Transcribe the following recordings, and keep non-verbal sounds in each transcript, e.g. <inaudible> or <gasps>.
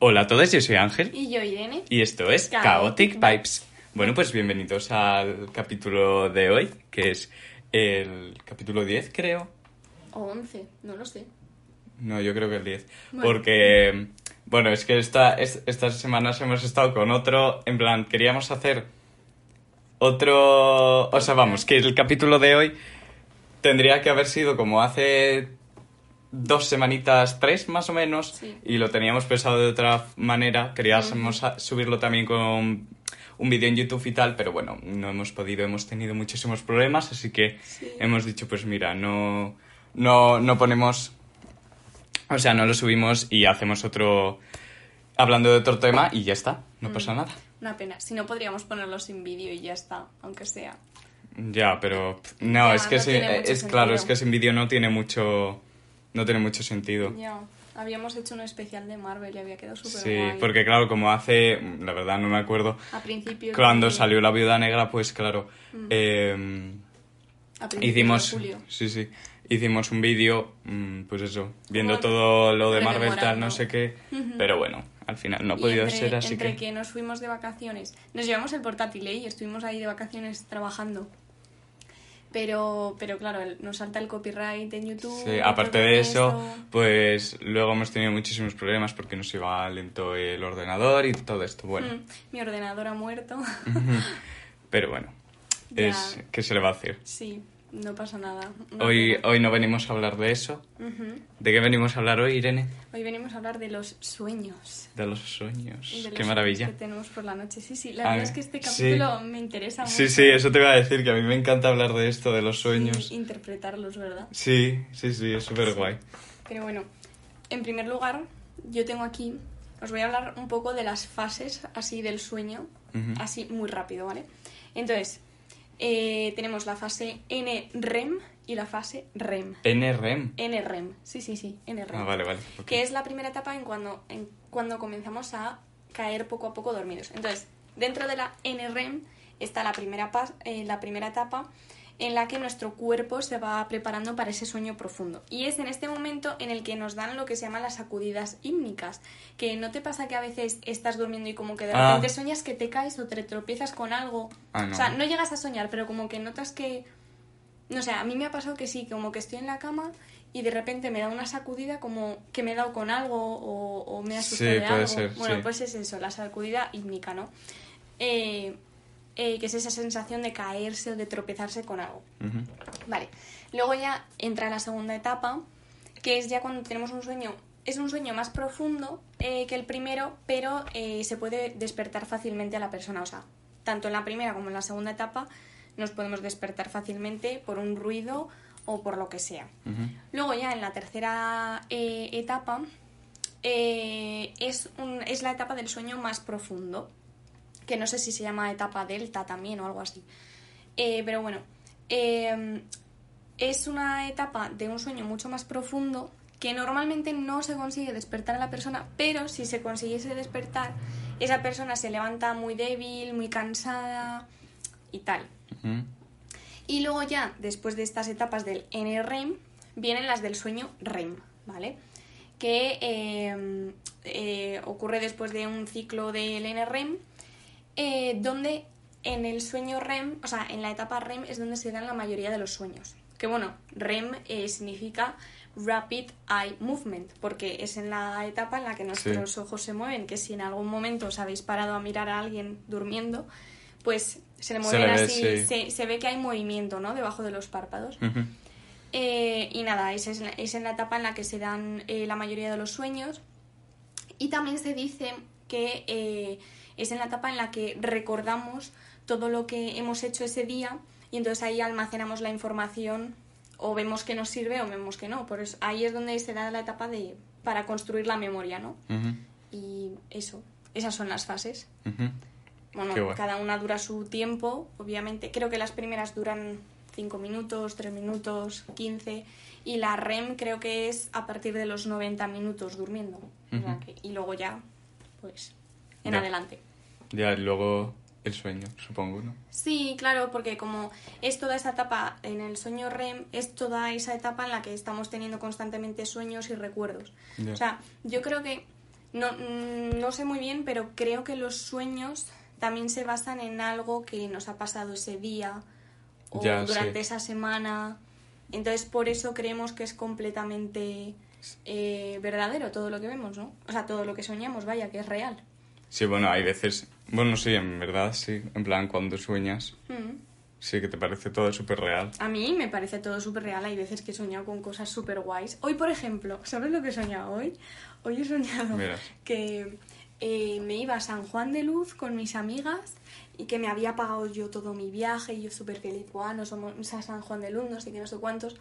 Hola a todos, yo soy Ángel Y yo, Irene. y esto es Chaotic Chaotic Pipes. Bueno, pues bienvenidos al capítulo de hoy, que es el capítulo 10, creo. O 11, no lo sé. No, yo creo que el 10. Bueno. Porque, bueno, es que esta, es- estas semanas hemos estado con otro, en plan, queríamos hacer otro... O sea, vamos, que el capítulo de hoy tendría que haber sido como hace dos semanitas, tres más o menos, Sí. y lo teníamos pensado de otra manera. Queríamos subirlo también con un vídeo en YouTube y tal, pero bueno, no hemos podido, hemos tenido muchísimos problemas, así que Sí. hemos dicho, pues mira, no, no, no ponemos, o sea, no lo subimos y hacemos otro, hablando de otro tema y ya está, no pasa nada. Una pena. Si no, podríamos ponerlo sin vídeo y ya está, aunque sea. Ya, pero no, Ya, es que no sí, eh, es claro, es que sin vídeo no tiene mucho, no tiene mucho sentido. Ya. Habíamos hecho un especial de Marvel y había quedado súper Sí, guay. porque claro, como hace, la verdad no me acuerdo, A principios cuando de- salió La Viuda Negra, pues claro, Mm. eh, a principios hicimos, de julio. sí, sí, hicimos un vídeo, mm, pues eso, viendo Como todo lo de Marvel, tal, no sé qué, pero bueno, al final no ha podido entre, ser, así entre que... nos fuimos de vacaciones. Nos llevamos el portátil ¿eh? y estuvimos ahí de vacaciones trabajando. Pero, pero claro, nos salta el copyright en YouTube. Sí, aparte de eso, esto. pues luego hemos tenido muchísimos problemas porque nos iba lento el ordenador y todo esto, bueno. Mm, mi ordenador ha muerto. <laughs> Pero bueno, Ya. es ¿qué se le va a hacer? sí, no pasa nada. Hoy, pena. hoy no venimos a hablar de eso. ¿De qué venimos a hablar hoy, Irene? Hoy venimos a hablar de los sueños. De los sueños. de los Qué maravilla. sueños que tenemos por la noche. Sí, sí, la A verdad mí- es que este sí. capítulo me interesa mucho. Sí, sí, eso te iba a decir, que a mí me encanta hablar de esto, de los Sí, sueños. interpretarlos, ¿verdad? Sí, sí, sí, es súper guay. Pero bueno, en primer lugar, yo tengo aquí, os voy a hablar un poco de las fases así del sueño, así muy rápido, ¿vale? Entonces, eh, tenemos la fase NREM y la fase REM. NREM. NREM, sí, sí, sí, NREM. Ah, vale, vale. que es la primera etapa en cuando, en cuando comenzamos a caer poco a poco dormidos. Entonces, dentro de la NREM está la primera, eh, la primera etapa en la que nuestro cuerpo se va preparando para ese sueño profundo. Y es en este momento en el que nos dan lo que se llaman las sacudidas hímnicas. Que no te pasa que a veces estás durmiendo y como que de Ah. repente sueñas que te caes o te tropiezas con algo. Ah, no. O sea, no llegas a soñar, pero como que notas que... No sé, a mí me ha pasado que sí, como que estoy en la cama y de repente me da una sacudida como que me he dado con algo o, o me he asustado Sí, algo. ser, bueno, sí. pues es eso, la sacudida hípnica, ¿no? Eh, eh, que es esa sensación de caerse o de tropezarse con algo. Vale. Luego ya entra la segunda etapa, que es ya cuando tenemos un sueño. Es un sueño más profundo eh, que el primero, pero eh, se puede despertar fácilmente a la persona. O sea, tanto en la primera como en la segunda etapa nos podemos despertar fácilmente por un ruido o por lo que sea. Luego ya en la tercera etapa es, un- es la etapa del sueño más profundo, que no sé si se llama etapa delta también o algo así. Eh, pero bueno, eh, es una etapa de un sueño mucho más profundo que normalmente no se consigue despertar a la persona, pero si se consiguiese despertar, esa persona se levanta muy débil, muy cansada y tal. Y luego ya, después de estas etapas del NREM, vienen las del sueño REM, ¿vale? Que eh, eh, ocurre después de un ciclo del NREM, eh, donde en el sueño REM, o sea, en la etapa REM es donde se dan la mayoría de los sueños. Que bueno, REM eh, significa Rapid Eye Movement, porque es en la etapa en la que nuestros ojos se mueven, que si en algún momento os habéis parado a mirar a alguien durmiendo, pues se le Se mueven le ve, así, sí. se, se ve que hay movimiento, ¿no? Debajo de los párpados. Eh, y nada, es, es en la etapa en la que se dan eh, la mayoría de los sueños. Y también se dice que es en la etapa en la que recordamos todo lo que hemos hecho ese día y entonces ahí almacenamos la información o vemos que nos sirve o vemos que no. Por eso ahí es donde se da la etapa de para construir la memoria, ¿no? Y eso, esas son las fases. Bueno, cada una dura su tiempo, obviamente. Creo que las primeras duran 5 minutos, 3 minutos, 15. Y la REM creo que es a partir de los 90 minutos durmiendo. O sea Ujú. que- y luego ya, pues, en Ya. adelante. Ya, luego el sueño, supongo, ¿no? Sí, claro, porque como es toda esa etapa en el sueño REM, es toda esa etapa en la que estamos teniendo constantemente sueños y recuerdos. O sea, yo creo que, no, no sé muy bien, pero creo que los sueños también se basan en algo que nos ha pasado ese día o durante sí. esa semana. Entonces, por eso creemos que es completamente eh, verdadero todo lo que vemos, ¿no? O sea, todo lo que soñamos, vaya, que es real. Sí, bueno, hay veces... Bueno, sí, en verdad, sí. En plan, cuando sueñas, Mm. sí que te parece todo súper real. A mí me parece todo súper real. Hay veces que he soñado con cosas súper guays. Hoy, por ejemplo, <laughs> ¿sabes lo que he soñado hoy? Hoy he soñado Mira. que eh, me iba a San Juan de Luz con mis amigas y que me había pagado yo todo mi viaje y yo súper feliz. Buah, nos vamos a San Juan de Luz, no sé qué, no sé cuántos.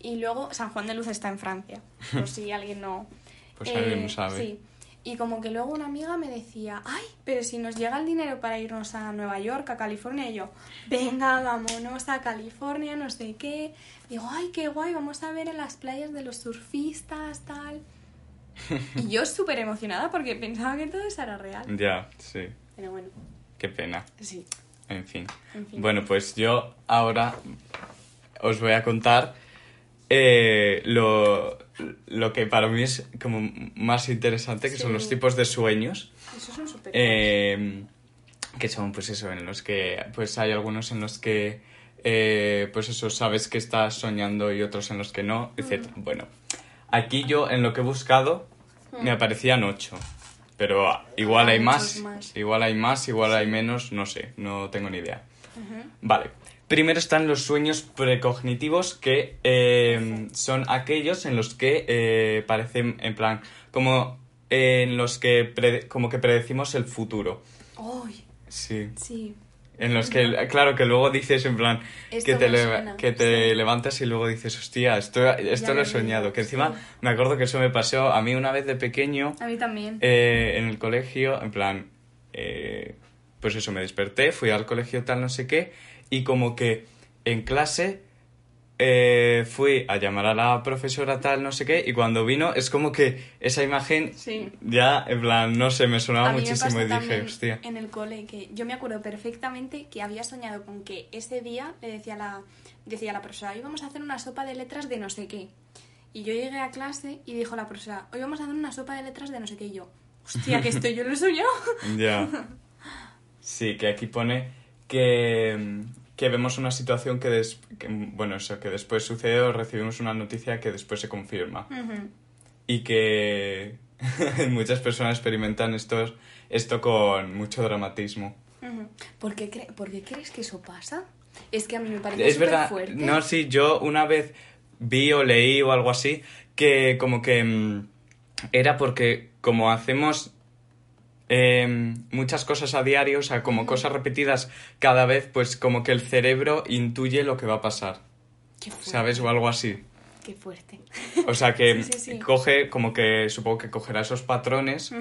Y luego San Juan de Luz está en Francia, por <laughs> si alguien no... Pues alguien no sabe. Sí. Y como que luego una amiga me decía, ay, pero si nos llega el dinero para irnos a Nueva York, a California, y yo, venga, vámonos a California, no sé qué. Digo, ay, qué guay, vamos a ver en las playas de los surfistas, tal. Y yo súper emocionada porque pensaba que todo eso era real. <laughs> Ya, sí. Pero bueno, Qué pena. sí. En fin. En fin. Bueno, pues yo ahora os voy a contar eh, lo, lo que para mí es como más interesante, que son los tipos de sueños. Esos son súper eh, que son pues eso, en los que pues hay algunos en los que eh, pues eso, sabes que estás soñando y otros en los que no, etc. Bueno, aquí yo en lo que he buscado me aparecían ocho. Pero igual Ah, hay más. igual hay más, igual hay menos, no sé, no tengo ni idea. Vale. Primero están los sueños precognitivos, que eh, son aquellos en los que eh, parecen, en plan, como en los que pre- como que predecimos el futuro. ¡Ay! Sí. Sí. En los que, claro, que luego dices en plan, Esto que te, que sí. levantas y luego dices, hostia, esto, esto Ya lo he soñado. digo, Que encima sí. me acuerdo que eso me pasó a mí una vez de pequeño A mí también. eh, en el colegio, en plan, eh, pues eso, me desperté, fui al colegio tal, no sé qué, y como que en clase eh, fui a llamar a la profesora tal, no sé qué, y cuando vino es como que esa imagen Sí. ya, en plan, no sé, me sonaba A me muchísimo y dije, hostia. En el cole, que yo me acuerdo perfectamente que había soñado con que ese día le decía la, decía la profesora, hoy vamos a hacer una sopa de letras de no sé qué. Y yo llegué a clase y dijo la profesora, hoy vamos a hacer una sopa de letras de no sé qué. Y yo, hostia, que esto yo lo he soñado. <laughs> Ya. <laughs> Sí, que aquí pone que, que vemos una situación que, des- que, bueno, eso, que después sucede o recibimos una noticia que después se confirma. Y que <laughs> muchas personas experimentan esto, esto con mucho dramatismo. ¿Por, qué cre- por qué crees que eso pasa? Es que a mí me parece Es verdad, fuerte. no, sí, yo una vez vi o leí o algo así que como que mm, era porque como hacemos em, muchas cosas a diario, o sea, como cosas repetidas cada vez, pues como que el cerebro intuye lo que va a pasar, Qué fuerte. ¿sabes? O algo así. Qué fuerte. O sea que <laughs> Sí, sí, sí. coge, como que supongo que cogerá esos patrones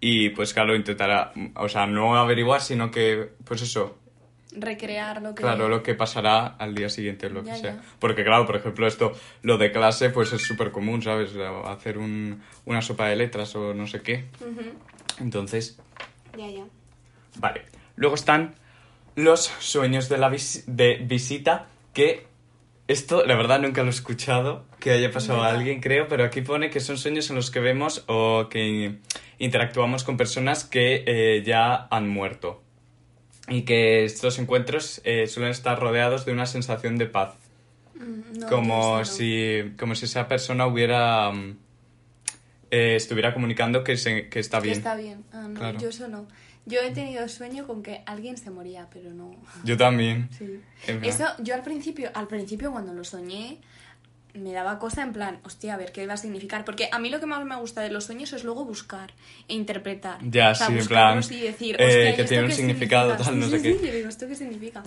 y pues claro, intentará, o sea, no averiguar, sino que, pues eso, Recrear lo que... Claro, lo que pasará al día siguiente, lo Ya, que sea. ya. Porque claro, por ejemplo, esto, lo de clase, pues es súper común, ¿sabes? Hacer un- una sopa de letras o no sé qué. Entonces, Ya, ya. vale. Luego están los sueños de la vis- de visita, que esto, la verdad, nunca lo he escuchado, que haya pasado a alguien, creo, pero aquí pone que son sueños en los que vemos o que interactuamos con personas que eh, ya han muerto. Y que estos encuentros eh, suelen estar rodeados de una sensación de paz. Mm, no, como, no. si, como si esa persona hubiera... eh, estuviera comunicando que, se- que está Que bien. está bien. Ah, no, Claro. yo eso no. Yo he tenido sueño con que alguien se moría, pero no. Yo también. <laughs> Sí. Eso, yo al principio, al principio cuando lo soñé, me daba cosa en plan, hostia, a ver qué va a significar. Porque a mí lo que más me gusta de los sueños es luego buscar e interpretar. Ya, O sea, sí, en plan, y decir, eh, hostia, ¿y que tiene un significado significa? tal, no Sí, sé sí, qué. sí, yo digo, ¿esto qué significa?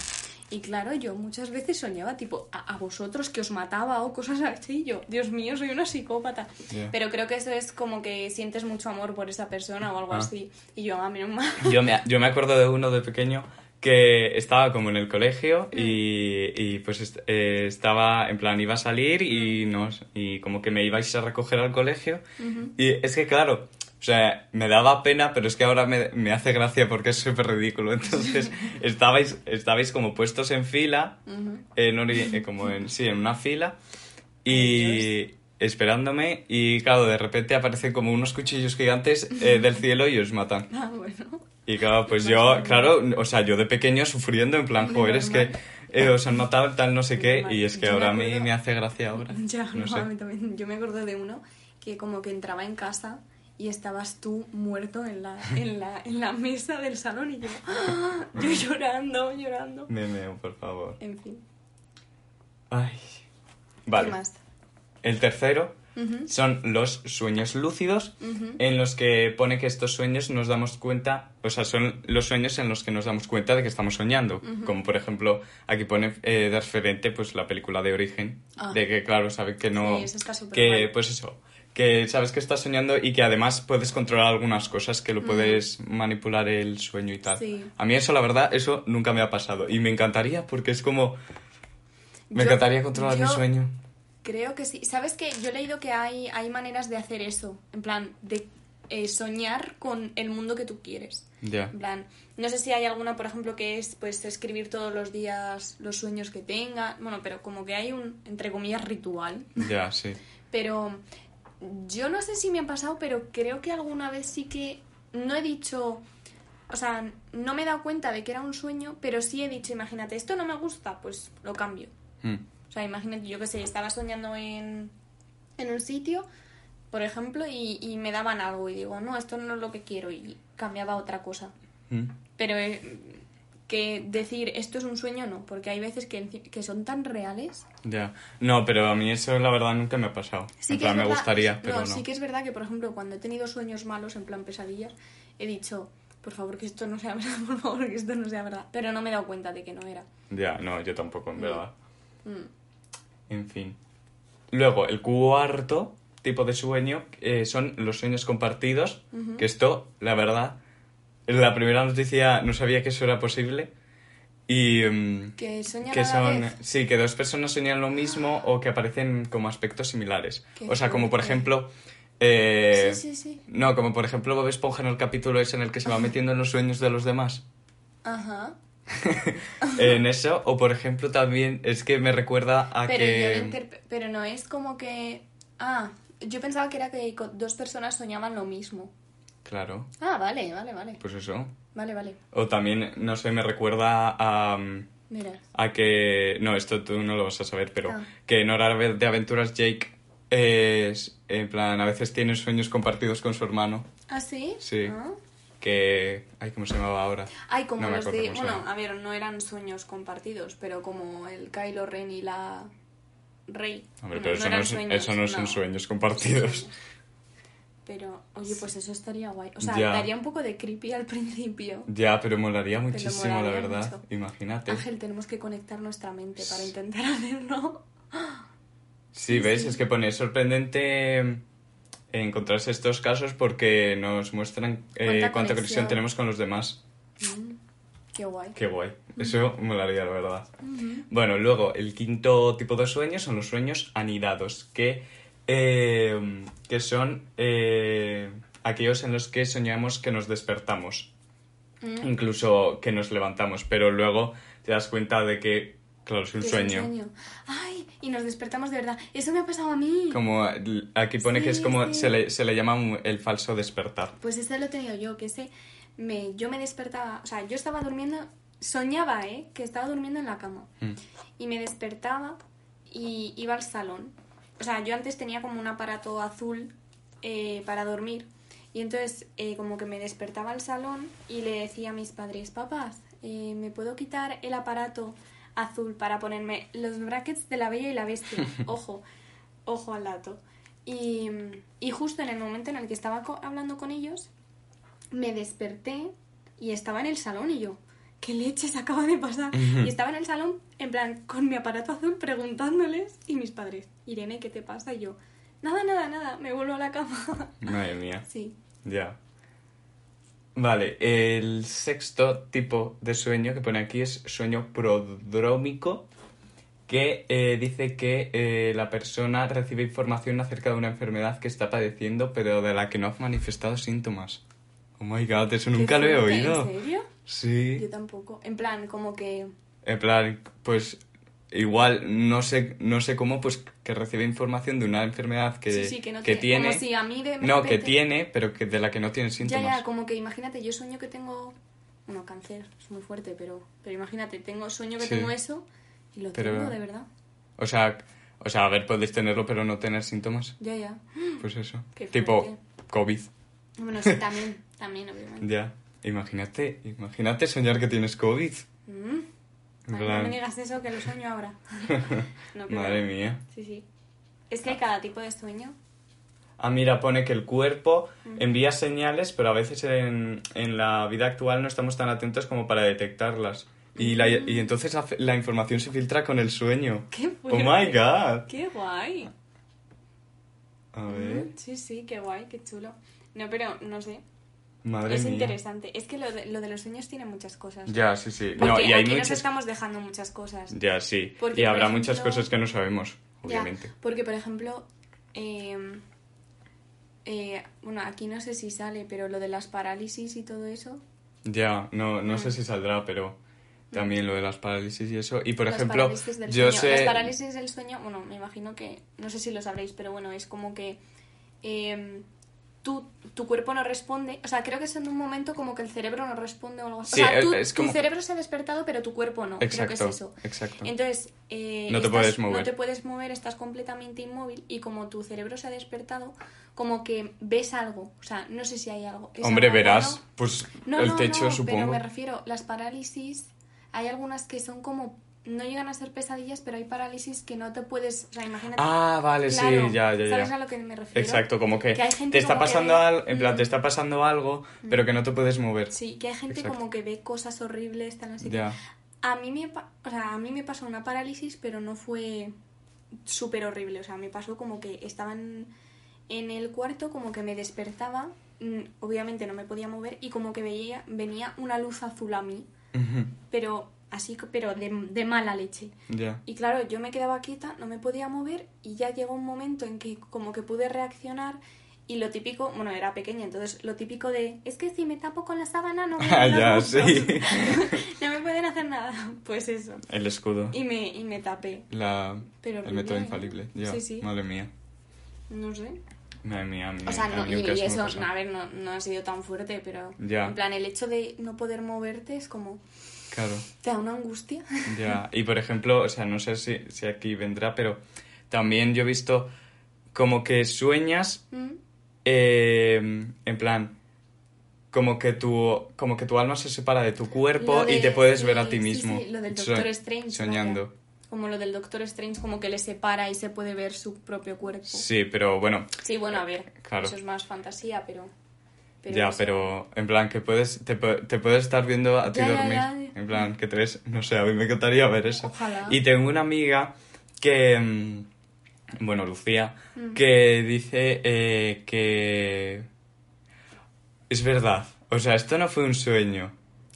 Y claro, yo muchas veces soñaba tipo a, a vosotros que os mataba o cosas así. y Yo, Dios mío, soy una psicópata. Pero creo que eso es como que sientes mucho amor por esa persona o algo Ah. así. Y yo, a mí no me... Yo me, <laughs> yo me acuerdo de uno de pequeño que estaba como en el colegio y, y pues est- eh, estaba, en plan, iba a salir y, nos, y como que me ibais a recoger al colegio. Y es que, claro, o sea, me daba pena, pero es que ahora me, me hace gracia porque es súper ridículo. <laughs> Entonces, estabais, estabais como puestos en fila, en ori- eh, como en, sí, en una fila, y esperándome, y claro, de repente aparecen como unos cuchillos gigantes eh, <laughs> del cielo y os matan. Ah, bueno. Y claro, pues yo, claro, o sea, yo de pequeño sufriendo en plan, joder, es que eh, os han matado tal no sé qué, y es que Yo me ahora a mí acuerdo- me hace gracia ahora. <laughs> Ya, no no, sé. a mí también. Yo me acuerdo de uno que como que entraba en casa y estabas tú muerto en la, en la, en la mesa del salón y yo, ¡ah! yo llorando, llorando. Me meo, por favor. En fin. Ay. ¿Qué Vale. más? El tercero Ujú. son los sueños lúcidos, Ujú. en los que pone que estos sueños nos damos cuenta, o sea, son los sueños en los que nos damos cuenta de que estamos soñando. Como por ejemplo, aquí pone eh, de referente pues la película de Origen, Ah. de que claro, sabe que no... Sí, eso está que guay. pues eso, que sabes que estás soñando y que además puedes controlar algunas cosas, que lo puedes manipular el sueño y tal. Sí. A mí eso, la verdad, eso nunca me ha pasado. Y me encantaría porque es como... Me Yo- encantaría controlar mi sueño. Creo que sí. ¿Sabes qué? Yo he leído que hay, hay maneras de hacer eso. En plan, de eh, soñar con el mundo que tú quieres. Ya. En plan, no sé si hay alguna, por ejemplo, que es pues escribir todos los días los sueños que tenga. Bueno, pero como que hay un, entre comillas, ritual. Ya, sí. Pero yo no sé si me ha pasado, pero creo que alguna vez sí que no he dicho, o sea, no me he dado cuenta de que era un sueño, pero sí he dicho, imagínate, esto no me gusta, pues lo cambio. Mm. O sea, imagínate, yo que sé, estaba soñando en, en un sitio, por ejemplo, y, y me daban algo y digo, no, esto no es lo que quiero y cambiaba a otra cosa. Mm. Pero eh, que decir esto es un sueño, no, porque hay veces que, que son tan reales. Ya. No, pero a mí eso la verdad nunca me ha pasado. Sí en que plan, me verdad- gustaría, pero no. sí que es verdad que, por ejemplo, cuando he tenido sueños malos, en plan pesadillas, he dicho, por favor que esto no sea <laughs> verdad, por favor que esto no sea verdad. Pero no me he dado cuenta de que no era. Ya, no, yo tampoco, en verdad. Mm. En fin. Luego, el cuarto tipo de sueño eh, son los sueños compartidos, que esto, la verdad, la primera noticia no sabía que eso era posible. Y mm, Que soñan que a la son, vez. sí, que dos personas sueñan lo mismo o que aparecen como aspectos similares. Qué O sea, como por ejemplo... eh, Sí, sí, sí. No, como por ejemplo Bob Esponja en el capítulo ese en el que se va metiendo en los sueños de los demás. Ajá. <laughs> en eso, o por ejemplo también es que me recuerda a Pero, que... pero no es como que... Ah, yo pensaba que era que dos personas soñaban lo mismo. Claro, Ah, vale, vale, vale. pues eso. Vale, vale. O también, no sé, me recuerda a, Mira. a que... No, esto tú no lo vas a saber, pero Ah. que en Hora de Aventuras Jake es, en plan, a veces tiene sueños compartidos con su hermano. ¿Ah, sí? Sí. Ah. Que... Ay, ¿cómo se llamaba ahora? Ay, como No los de... Bueno, a ver, no eran sueños compartidos, pero como el Kylo Ren y la Rey. Hombre, pero eso no, es- sueños, eso no son sueños compartidos. Sueños. Pero, oye, pues eso estaría guay. O sea, Ya. daría un poco de creepy al <laughs> principio. Ya, pero molaría muchísimo, la molaría verdad. mucho. Imagínate. Ángel, tenemos que conectar nuestra mente para intentar <laughs> hacerlo. Sí, ves, es que pone sorprendente encontrarse estos casos porque nos muestran eh, Cuánta cuánta conexión conexión. tenemos con los demás. Mm, qué guay. Qué guay. Eso molaría, la verdad. Bueno, luego, el quinto tipo de sueños son los sueños anidados, que, eh, que son eh, aquellos en los que soñamos que nos despertamos, Mm, incluso que nos levantamos, pero luego te das cuenta de que, claro, es un es sueño. Ay, y nos despertamos de verdad. Eso me ha pasado a mí. Como aquí pone que es como sí. se, le, se le llama el falso despertar. Pues ese lo he tenido yo, que ese me, yo me despertaba, o sea, yo estaba durmiendo, soñaba, ¿eh? Que estaba durmiendo en la cama. Mm. Y me despertaba y iba al salón. O sea, yo antes tenía como un aparato azul eh, para dormir. Y entonces eh, como que me despertaba al salón y le decía a mis padres, papás, eh, ¿me puedo quitar el aparato azul para ponerme los brackets de la Bella y la Bestia? <laughs> Ojo, ojo al dato. Y, y justo en el momento en el que estaba co- hablando con ellos, me desperté y estaba en el salón y yo, ¿qué leches acaba de pasar? Y estaba en el salón, en plan, con mi aparato azul preguntándoles y mis padres, Irene, ¿qué te pasa? Y yo, nada, nada, nada, me vuelvo a la cama. <laughs> Madre mía. Sí. Ya. Vale, el sexto tipo de sueño que pone aquí es sueño prodrómico, que eh, dice que eh, la persona recibe información acerca de una enfermedad que está padeciendo, pero de la que no ha manifestado síntomas. Oh my god, eso nunca lo he oído. ¿En serio? Sí. Yo tampoco. En plan, como que... En plan, pues igual no sé, no sé cómo, pues que recibe información de una enfermedad que, sí, sí, que no que tiene... tiene. Como si a mí de No, que tiene, pero que de la que no tiene Ya, síntomas. ya, como que imagínate, yo sueño que tengo... Bueno, cáncer, es muy fuerte, pero, pero imagínate, tengo sueño que Sí. tengo eso y lo Pero- tengo, de verdad. O sea, o sea, a ver, podéis tenerlo pero no tener síntomas. Ya, ya. Pues eso. <gasps> Qué tipo. COVID. Bueno, sí, también, también, obviamente. <laughs> Ya. Imagínate, imagínate soñar que tienes COVID. Mm. Ay, no me digas eso, que lo sueño ahora. <laughs> No, Madre mía. Sí, sí. Es que hay cada tipo de sueño. Ah, mira, pone que el cuerpo envía señales, pero a veces en, en la vida actual no estamos tan atentos como para detectarlas. Y, la, y entonces la, la información se filtra con el sueño. <laughs> ¡Qué ¡Oh, fuerte! my God! ¡Qué guay! A ver, Mm, Sí, sí, qué guay, qué chulo. No, pero no sé. Madre es mía. interesante. Es que lo de, lo de los sueños tiene muchas cosas. Ya, sí, sí. Porque No, y hay aquí nos estamos dejando muchas cosas. Ya, sí. Porque, y habrá muchas cosas que no sabemos, Ya, obviamente. porque, por ejemplo, eh, eh, bueno, aquí no sé si sale, pero lo de las parálisis y todo eso. Ya, no, no Mm. sé si saldrá, pero también lo de las parálisis y eso. Y por las ejemplo, yo sueño. sé... Las parálisis del sueño, bueno, me imagino que, no sé si lo sabréis, pero bueno, es como que eh, tú, tu cuerpo no responde. O sea, creo que es en un momento como que el cerebro no responde o algo así. Sí, o sea, es- tú- es tu como- cerebro se ha despertado, pero tu cuerpo no. Exacto, creo que es eso. exacto. Entonces, eh, No te estás- puedes mover. No te puedes mover, estás completamente inmóvil y como tu cerebro se ha despertado, como que ves algo. O sea, no sé si hay algo. ¿Es Hombre, algo verás, pues No, el no, techo, no, supongo. Pero me refiero, las parálisis, hay algunas que son como. No llegan a ser pesadillas, pero hay parálisis que no te puedes. O sea, imagínate. Ah, vale, Claro, sí, ya, ya, ¿Sabes ya. a lo que me refiero? Exacto, como que, Que hay gente te está como que pasando ve- algo, en plan, Mm. te está pasando algo, pero que no te puedes mover. Sí, que hay gente Exacto. como que ve cosas horribles, tal, así. Ya. A mí me, o sea, a mí me pasó una parálisis, pero no fue súper horrible. O sea, me pasó como que estaba en, el cuarto, como que me despertaba, mm, obviamente no me podía mover, y como que veía, venía una luz azul a mí, pero así, pero de, de mala leche. Ya. Y claro, yo me quedaba quieta, no me podía mover, y ya llegó un momento en que como que pude reaccionar. Y lo típico, bueno, era pequeña, entonces lo típico de, es que si me tapo con la sábana no me, Ah, <laughs> ya, sí. gustos". <laughs> no me pueden hacer nada. <laughs> Pues eso. El escudo. Y me, y me tapé. La, Pero el método ¿eh? infalible. Ya, Sí, sí. madre mía. No sé. Madre mía, a mí, O sea, no, y, y eso, a ver, no, no ha sido tan fuerte, pero Ya. en plan, el hecho de no poder moverte es como, Claro. te da una angustia. <laughs> Ya, y por ejemplo, o sea, no sé si, si aquí vendrá, pero también yo he visto como que sueñas, Mm, eh, en plan, como que, tu, como que tu alma se separa de tu cuerpo de- y te puedes ver a ti mismo. sí, lo del So- Doctor Strange. Soñando. vaya. Como lo del Doctor Strange, como que le separa y se puede ver su propio cuerpo. Sí, pero bueno, Sí, bueno, a ver, Claro. eso es más fantasía, pero... ya, eso- pero en plan que puedes, te, te puedes estar viendo a ti Ya, dormir. ya, ya. En plan, que te ves, no sé, a mí me encantaría ver eso. Ojalá. Y tengo una amiga que, mm, bueno, Lucía, Mm. que dice eh, que es verdad. O sea, esto no fue un sueño.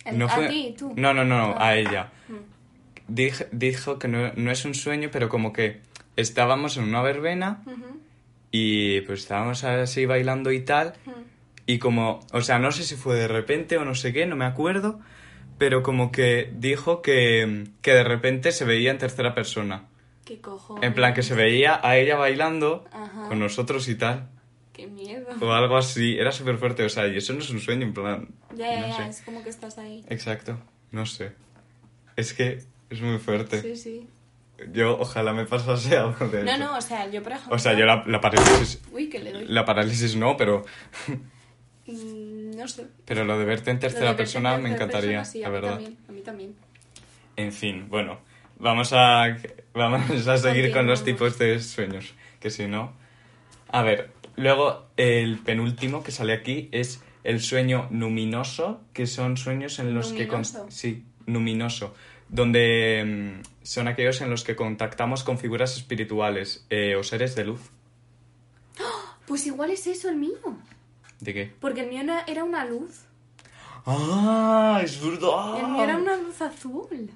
¿El- no a fue... ti, tú? No, no, no, Ah. a ella. Mm. Dij- dijo que no, no es un sueño, pero como que estábamos en una verbena y pues estábamos así bailando y tal. Y como, o sea, no sé si fue de repente o no sé qué, no me acuerdo, pero como que dijo que, que de repente se veía en tercera persona. ¿Qué cojones? En plan, que se veía a ella bailando Ajá. con nosotros y tal. Qué miedo. O algo así. Era súper fuerte, o sea, y eso no es un sueño, en plan. Ya, ya, no ya, sé. es como que estás ahí. Exacto, no sé. Es que es muy fuerte. Sí, sí. Yo ojalá me pasase <laughs> algo de No, eso. no, o sea, yo por ejemplo... O sea, yo la, la parálisis. Uy, que le doy. La parálisis no, pero. Mm, no sé. Pero lo de verte en tercera verte en persona me tercera encantaría, persona, sí, la a mí verdad. También, a mí también. En fin, bueno, vamos a, vamos a seguir con los tipos de sueños, que si no... A ver, luego el penúltimo que sale aquí es el sueño luminoso, que son sueños en los que... ¿Luminoso? con- Sí, luminoso, donde mm, son aquellos en los que contactamos con figuras espirituales eh, o seres de luz. Pues igual es eso el mío. ¿De qué? Porque el mío era- era una luz. ¡Ah! ¡Es verdad! El mío era una luz azul.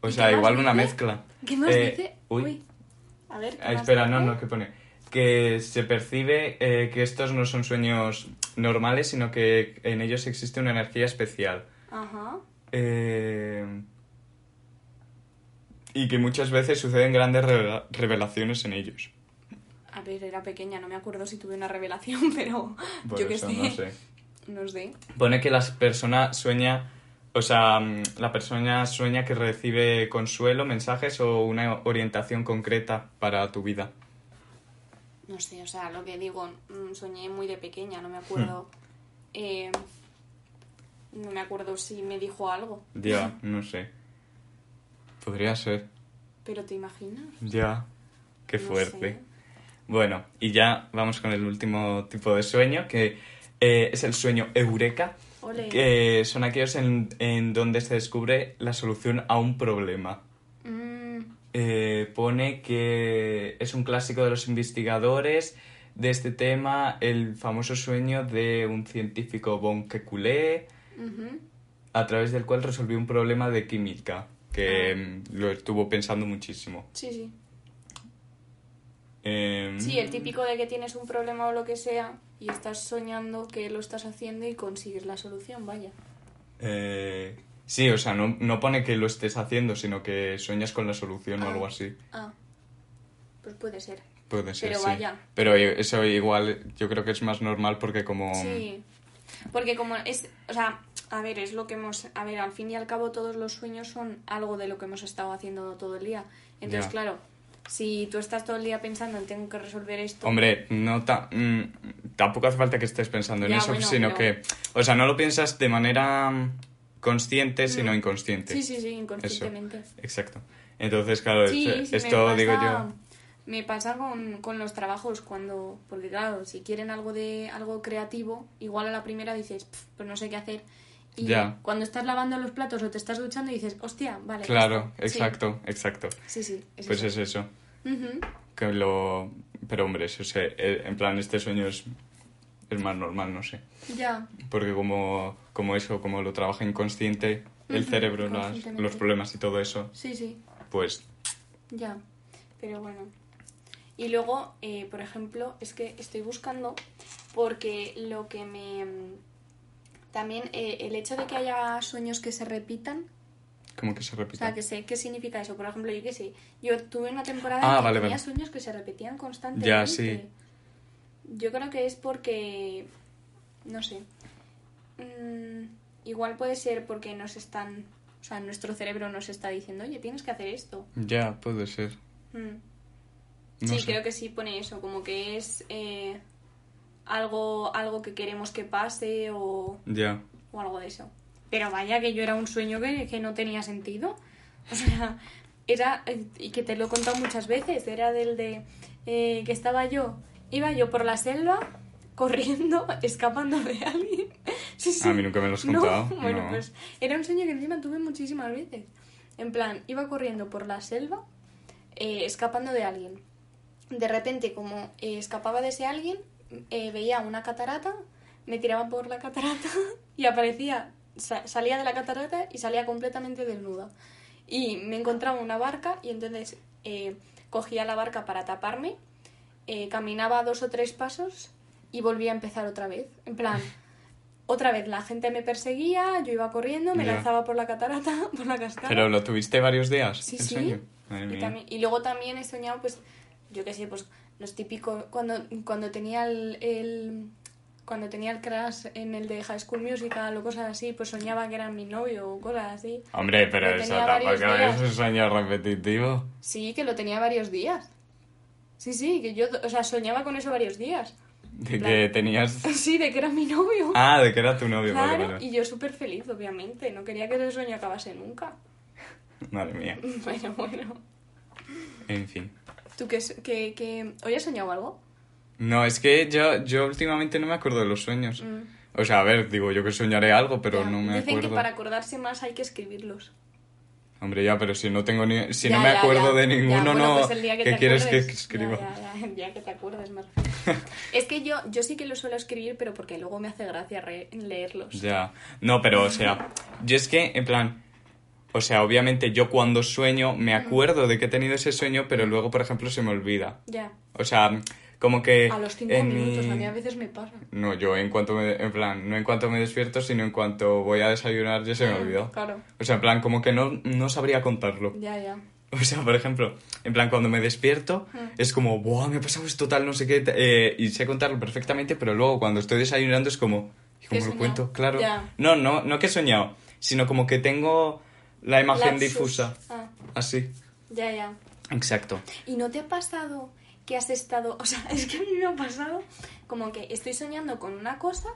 O ¿Y sea, igual una mezcla. ¿Qué más Eh, dice? Uy. A ver, ¿qué Ah, más espera, no, dice? no, ¿qué pone? Que se percibe eh, que estos no son sueños normales, sino que en ellos existe una energía especial. Ajá. Eh, y que muchas veces suceden grandes revela- revelaciones en ellos. A ver, era pequeña, no me acuerdo si tuve una revelación, <laughs> pero Por yo qué sé. no sé. No sé. Pone que la persona sueña, o sea, mm, la persona sueña que recibe consuelo, mensajes o una orientación concreta para tu vida. No sé, o sea, lo que digo, mm, soñé muy de pequeña, no me acuerdo. Hmm. eh, no me acuerdo si me dijo algo. Ya, <laughs> no sé. Podría ser. Pero te imaginas. Ya. Qué No fuerte. sé. Bueno, y ya vamos con el último tipo de sueño, que eh, es el sueño eureka, que son aquellos en, en donde se descubre la solución a un problema. Mm, Eh, pone que es un clásico de los investigadores de este tema, el famoso sueño de un científico Von Kekulé, a través del cual resolvió un problema de química, que Ah. mm, lo estuvo pensando muchísimo. Sí, sí. Em, Sí, el típico de que tienes un problema o lo que sea y estás soñando que lo estás haciendo y consigues la solución, vaya. Eh, sí, o sea, no, no pone que lo estés haciendo, sino que sueñas con la solución o Ah. algo así. Ah, pues puede ser. Puede ser, Pero sí. vaya. Pero eso igual yo creo que es más normal porque como... Sí, porque como es, o sea, a ver, es lo que hemos, a ver, al fin y al cabo todos los sueños son algo de lo que hemos estado haciendo todo el día. Entonces, claro, si tú estás todo el día pensando en tengo que resolver esto, Hombre, no ta- mm, tampoco hace falta que estés pensando en eso, bueno, sino pero- que... O sea, no lo piensas de manera mm, consciente, sino inconsciente. Mm. sí, sí, sí, inconscientemente. Eso, exacto. Entonces, claro, Sí, esto, digo yo... Me pasa con, con los trabajos cuando, porque claro, si quieren algo de algo creativo, igual a la primera dices, "Pf, pues no sé qué hacer. Y Ya. cuando estás lavando los platos o te estás duchando dices, hostia, vale. Claro, esto". Sí. exacto, exacto. Sí, sí. es Pues eso. es eso. Que lo... Pero hombre, eso se- eh, en plan, este sueño es, es más normal, no sé. Ya. Porque como, como eso, como lo trabaja inconsciente, el cerebro, las- los problemas y todo eso, Sí, sí. pues Ya, pero bueno. Y luego, eh, por ejemplo, es que estoy buscando porque lo que me... También eh, el hecho de que haya sueños que se repitan, como que se o repite. sea, que sé qué significa eso. Por ejemplo, yo qué sé, yo tuve una temporada Ah, en que vale, tenía vale. sueños que se repetían constantemente. Ya, sí. Yo creo que es porque... No sé. Mm, igual puede ser porque nos están... O sea, nuestro cerebro nos está diciendo, oye, tienes que hacer esto. Ya, puede ser. Mm. No sí, sé. creo que sí pone eso, como que es eh, algo, algo que queremos que pase o, o algo de eso. Pero vaya que yo era un sueño que, que no tenía sentido. <laughs> O sea, era, y que te lo he contado muchas veces, era del de eh, que estaba yo, iba yo por la selva <laughs> corriendo, escapando de alguien. <laughs> Sí, sí. A mí nunca me lo has No, contado, Bueno, no. pues era un sueño que encima tuve muchísimas veces. En plan, iba corriendo por la selva, eh, escapando de alguien. De repente, como eh, escapaba de ese alguien, eh, veía una catarata, me tiraba por la catarata <laughs> y aparecía, sa- salía de la catarata y salía completamente desnuda. Y me encontraba una barca y entonces eh, cogía la barca para taparme, eh, caminaba dos o tres pasos y volvía a empezar otra vez. En plan, otra vez la gente me perseguía, yo iba corriendo, me Ya. lanzaba por la catarata, <laughs> por la cascada. ¿Pero lo tuviste varios días? Sí, el sí. sueño? Y, también- y luego también he soñado, pues, yo qué sé, pues los típicos, cuando, cuando tenía el, el- cuando tenía el crash en el de High School Musical o cosas así, pues soñaba que era mi novio o cosas así. Hombre, pero eso tampoco es un sueño repetitivo. Sí, que lo tenía varios días. Sí, sí, que yo, o sea, soñaba con eso varios días. De Claro. que tenías... <laughs> Sí, de que era mi novio. Ah, de que era tu novio, vale, claro, vale. y yo súper feliz, obviamente. No quería que ese sueño acabase nunca. Madre mía. <laughs> Bueno, bueno. En fin. ¿Tú qué, que, ¿Hoy has soñado algo? No, es que yo, yo últimamente no me acuerdo de los sueños. Mm. O sea, a ver, digo yo que soñaré algo, pero Ya. no me Dicen acuerdo. que para acordarse más hay que escribirlos. Hombre, ya, pero si no tengo ni... Si Ya, no me ya, acuerdo de ninguno, bueno, no... pues que ¿Qué quieres que acuerdes- escriba? Ya, ya, ya, el día que te acuerdes, refiero. <laughs> es que yo, yo sí que lo suelo escribir, pero porque luego me hace gracia leerlos. Ya. No, pero, o sea, yo es que, en plan... O sea, obviamente yo cuando sueño me acuerdo de que he tenido ese sueño, pero luego, por ejemplo, se me olvida. Ya. O sea, como que... A los cinco mi- minutos, a mí a veces me pasa. No, yo en cuanto me... En plan, no en cuanto me despierto, sino en cuanto voy a desayunar ya se me olvidó. Claro. O sea, en plan, como que no, no sabría contarlo. Ya, ya. <laughs> O sea, por ejemplo, en plan, cuando me despierto, es como, ¡buah, me ha pasado esto tal, no sé qué! eh, y sé contarlo perfectamente, pero luego cuando estoy desayunando es como, ¿y Que he cómo lo soñado. cuento? Claro. Ya. No, no, no que he soñado, sino como que tengo la imagen Lapsus. difusa. Ah, Así. ya, ya. Exacto. ¿Y no te ha pasado que has estado, o sea, <laughs> es que a mí me ha pasado como que estoy soñando con una cosa,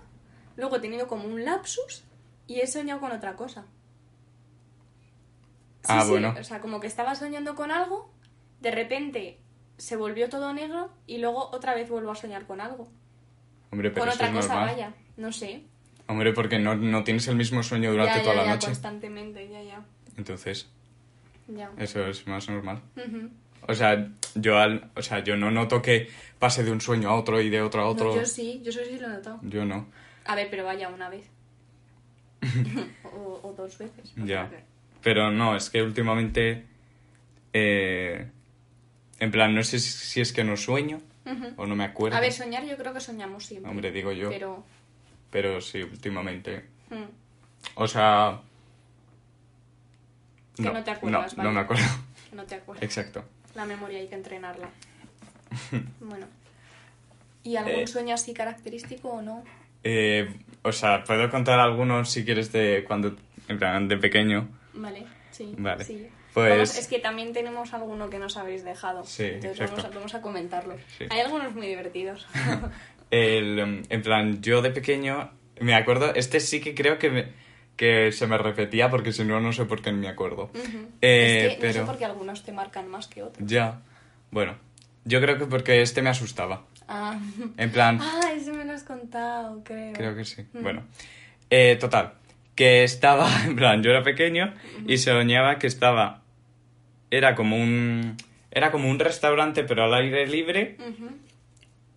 luego he tenido como un lapsus y he soñado con otra cosa? Sí, Ah, sí, bueno. O sea, como que estaba soñando con algo, de repente se volvió todo negro y luego otra vez vuelvo a soñar con algo. Hombre, pero con eso otra es cosa, normal. vaya. No sé. Hombre, porque no, no tienes el mismo sueño durante ya, toda la ya, noche. constantemente, ya, ya. Entonces, Ya. eso es más normal. O sea, yo al, o sea, yo no noto que pase de un sueño a otro y de otro a otro. No, yo sí, yo eso sí lo he notado. Yo no. A ver, pero vaya una vez. <laughs> o, o dos veces. Ya. que- Pero no, es que últimamente. eh, en plan, no sé si- es que no sueño o no me acuerdo. A ver, soñar yo creo que soñamos siempre. Hombre, digo yo. Pero. Pero sí, últimamente. mm, O sea. Que no te acuerdas, No, vale. no me acuerdo. no te acuerdas. Exacto. La memoria hay que entrenarla. <laughs> bueno. ¿Y algún Eh. sueño así característico o no? Eh, o sea, puedo contar algunos si quieres de cuando. En plan, de pequeño. Vale, sí. Vale. sí. Pues- Vamos, es que también tenemos alguno que nos habéis dejado. Sí, Entonces vamos a, vamos a comentarlo. Sí. Hay algunos muy divertidos. <laughs> El, em, en plan, yo de pequeño, me acuerdo, este sí que creo que, me- que se me repetía porque si no, no sé por qué no me acuerdo. Ujú. Eh, es que no sé pero por qué algunos te marcan más que otros. ya, bueno, yo creo que porque este me asustaba. Ah. En plan, <laughs> ah, eso me lo has contado, creo. creo que sí. Mm. Bueno, eh, total, que estaba, <laughs> en plan, yo era pequeño y soñaba que estaba, era como un, era como un restaurante pero al aire libre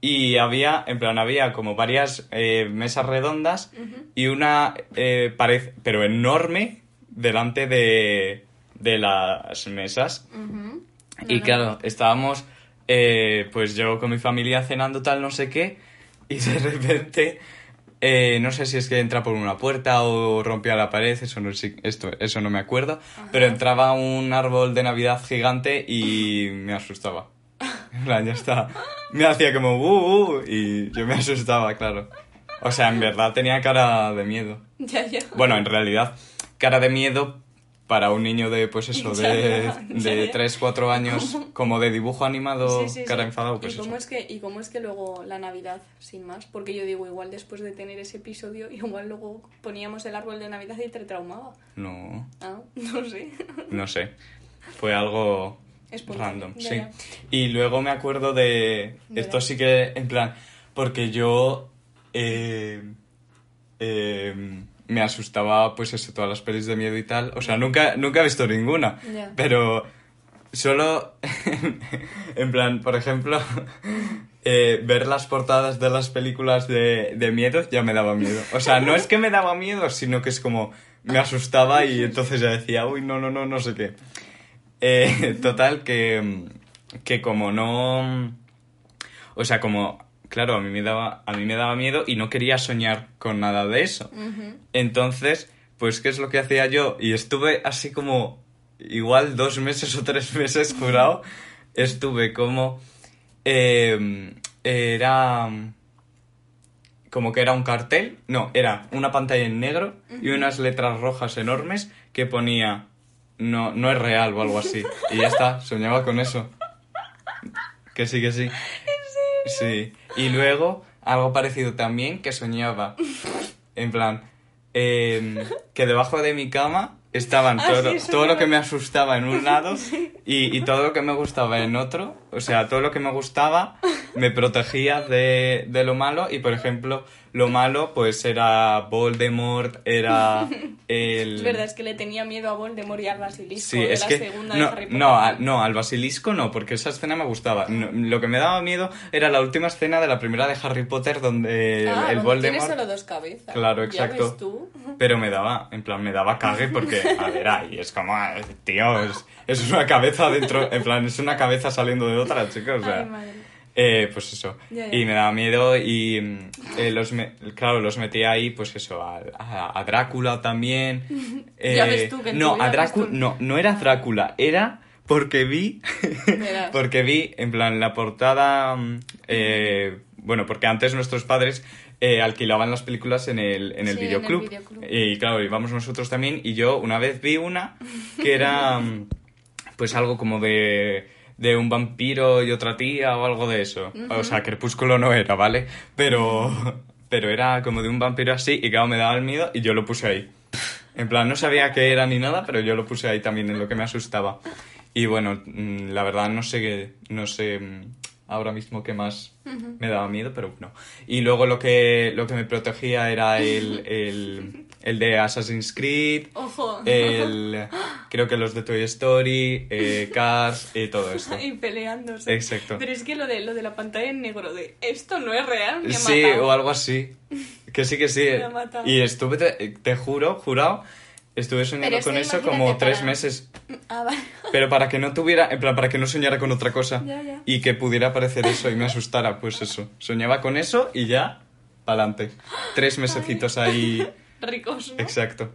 Y había, en plan, había como varias eh, mesas redondas y una eh, pared, pero enorme, delante de, de las mesas. Y No, no. claro, estábamos, eh, pues yo con mi familia cenando tal, no sé qué, y de repente, eh, no sé si es que entra por una puerta o rompía la pared, eso no, esto, eso no me acuerdo, pero entraba un árbol de Navidad gigante y me asustaba. En plan, ya está. Me hacía como uh, uh, y yo me asustaba, claro. O sea, en verdad tenía cara de miedo. Ya, ya. Bueno, en realidad, cara de miedo para un niño de, pues eso, Ya, de, ya, ya, de ya. 3, 4 años, como de dibujo animado, Sí, sí, cara sí. enfadado, pues ¿Y cómo, eso. es que, ¿Y cómo es que luego la Navidad, sin más? Porque yo digo, igual después de tener ese episodio, <laughs> igual luego poníamos el árbol de Navidad y te traumaba. No, Ah, <laughs> no sé. no sé. Fue algo Espontáneo, random, ya, sí. ya. Y luego me acuerdo de... De Esto sí que, en plan, porque yo... eh, eh, me asustaba, pues eso, todas las pelis de miedo y tal. O sea, nunca, nunca he visto ninguna. Pero solo, <laughs> en plan, por ejemplo, <laughs> eh, ver las portadas de las películas de, de miedo ya me daba miedo. O sea, no es que me daba miedo, sino que es como me asustaba y <laughs> entonces ya decía, uy, no, no, no, no sé qué. Eh, <laughs> total, que, que como no... O sea, como, claro, a mí, me daba, a mí me daba miedo y no quería soñar con nada de eso. Entonces, pues, ¿qué es lo que hacía yo? Y estuve así como, igual dos meses o tres meses jurado, estuve como, eh, era, como que era un cartel, no, era una pantalla en negro y unas letras rojas enormes que ponía, no, no es real o algo así. Y ya está, soñaba con eso. Que sí, que sí. Sí. Y luego, algo parecido también, que soñaba, en plan, em, que debajo de mi cama estaban Ah, todo, sí, todo lo que me asustaba en un lado <laughs> y, y todo lo que me gustaba en otro. O sea, todo lo que me gustaba me protegía de, de lo malo y, por ejemplo, lo malo pues era Voldemort, era <laughs> el... Es verdad, es que le tenía miedo a Voldemort y al basilisco Sí, de es la que segunda no, de Harry Potter. no, a- no, al basilisco no, porque esa escena me gustaba. No, lo que me daba miedo era la última escena de la primera de Harry Potter donde Ah, el donde Voldemort... tiene solo dos cabezas. Claro, Ya exacto. ves tú. <laughs> Pero me daba, en plan, me daba cague porque, a ver, ahí es como, tío, es, es una cabeza dentro, en plan, es una cabeza saliendo de otra, chicos, o sea. Ay, madre. Eh, pues eso. Ya, ya. Y me daba miedo y, eh, los me- claro, los metí ahí, pues eso, a, a- a Drácula también. <laughs> Ya Eh, ves tú que No, a Drácula, no, no era Drácula, era porque vi, <laughs> porque vi, en plan, la portada, mm, bueno, porque antes nuestros padres eh, alquilaban las películas en el, en el Sí, en el videoclub. videoclub. Y claro, íbamos nosotros también. Y yo una vez vi una que era <laughs> mm, pues algo como de, de un vampiro y otra tía o algo de eso. O sea, Crepúsculo no era, ¿vale? Pero, pero era como de un vampiro así y claro, me daba el miedo y yo lo puse ahí. En plan, no sabía qué era ni nada, pero yo lo puse ahí también en lo que me asustaba. Y bueno, mm, la verdad no sé qué, no sé mm, ahora mismo qué más me daba miedo, pero bueno. Y luego lo que, lo que me protegía era el, el, el de Assassin's Creed, Ojo. el, <gasps> creo que los de Toy Story, eh, <laughs> Cars y todo esto. Y peleándose. Exacto. Pero es que lo de, lo de la pantalla en negro, de esto no es real, me ha Sí, matado. o algo así. Que sí, que sí. <laughs> Me ha. Y estuve, te, te juro, jurado, estuve soñando Pero con eso eso como tres para- meses. <laughs> Ah, vale. Pero para que no tuviera, en plan, para que no soñara con otra cosa. Ya, ya. Y que pudiera aparecer eso y me asustara, pues eso. Soñaba con eso y ya, pa'lante. Tres mesecitos ahí. <laughs> Ricos, ¿no? Exacto.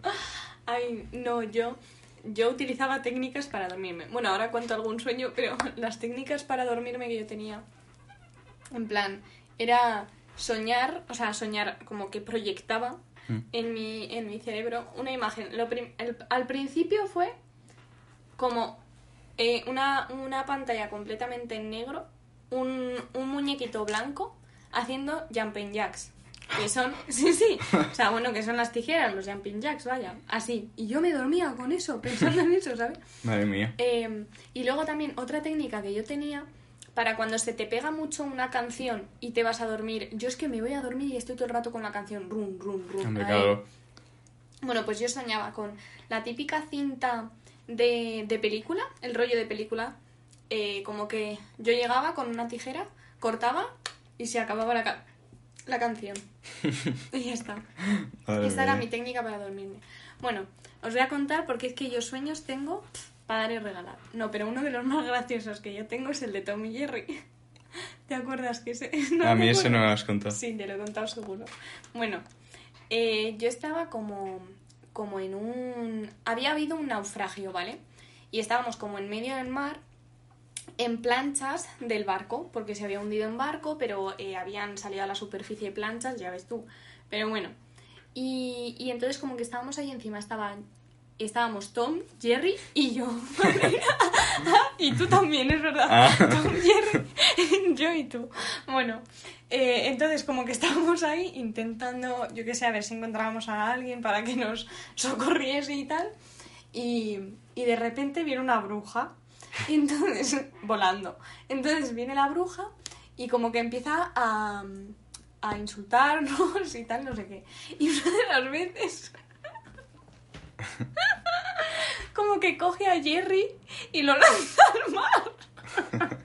Ay, no, yo, yo utilizaba técnicas para dormirme. Bueno, ahora cuento algún sueño, pero <laughs> las técnicas para dormirme que yo tenía, en plan, era soñar, o sea, soñar como que proyectaba Mm. en mi, en mi cerebro una imagen. Lo prim- el- al principio fue como eh, una, una pantalla completamente en negro, un, un muñequito blanco haciendo jumping jacks. Que son, <laughs> sí, sí, o sea, bueno, que son las tijeras, los jumping jacks, vaya, así. Y yo me dormía con eso, <laughs> pensando en eso, ¿sabes? Madre mía. Eh, y luego también otra técnica que yo tenía para cuando se te pega mucho una canción y te vas a dormir. Yo es que me voy a dormir y estoy todo el rato con la canción rum, rum, rum. Bueno, pues yo soñaba con la típica cinta de, de película, el rollo de película. eh, como que yo llegaba con una tijera, cortaba y se acababa la, ca- la canción. <laughs> y ya está. Esa era mi técnica para dormirme. Bueno, os voy a contar porque es que yo sueños tengo para dar y regalar. No, pero uno de los más graciosos que yo tengo es el de Tom y Jerry. <laughs> ¿Te acuerdas que ese? <laughs> ¿No A mí ese no me lo has contado. Sí, te lo he contado seguro. Bueno, eh, yo estaba como, como en un... Había habido un naufragio, ¿vale? Y estábamos como en medio del mar, en planchas del barco, porque se había hundido en barco, pero eh, habían salido a la superficie planchas, ya ves tú. Pero bueno, y, y entonces como que estábamos ahí encima, estaban... Estábamos Tom, Jerry y yo. <laughs> <laughs> y tú también, es verdad. Ah. <laughs> Tom, Jerry, yo y tú. Bueno, eh, entonces como que estábamos ahí intentando, yo qué sé, a ver si encontrábamos a alguien para que nos socorriese y tal. Y, y de repente viene una bruja. Y entonces, volando. Entonces viene la bruja y como que empieza a, a insultarnos y tal, no sé qué. Y una de las veces... <laughs> como que coge a Jerry y lo lanza al mar. <laughs>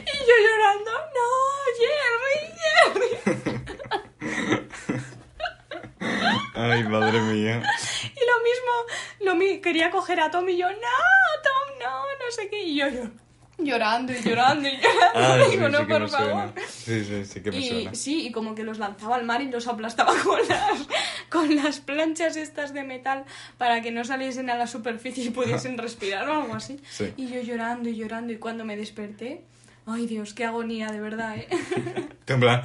y yo llorando, no, Jerry, Jerry. <laughs> Ay, madre mía. Y lo mismo, lo mi- quería coger a Tom y yo, no, Tom, no, no sé qué. Y yo, yo llorando y llorando y llorando. Ah, <laughs> sí, Digo, no, sí por favor. Sí, sí, sí que me Y suena. sí, y como que los lanzaba al mar y los aplastaba <laughs> con las, con las planchas estas de metal para que no saliesen a la superficie y pudiesen respirar o algo así. Sí. Y yo llorando y llorando y cuando me desperté, ay Dios, qué agonía, de verdad, ¿eh? <laughs> En plan,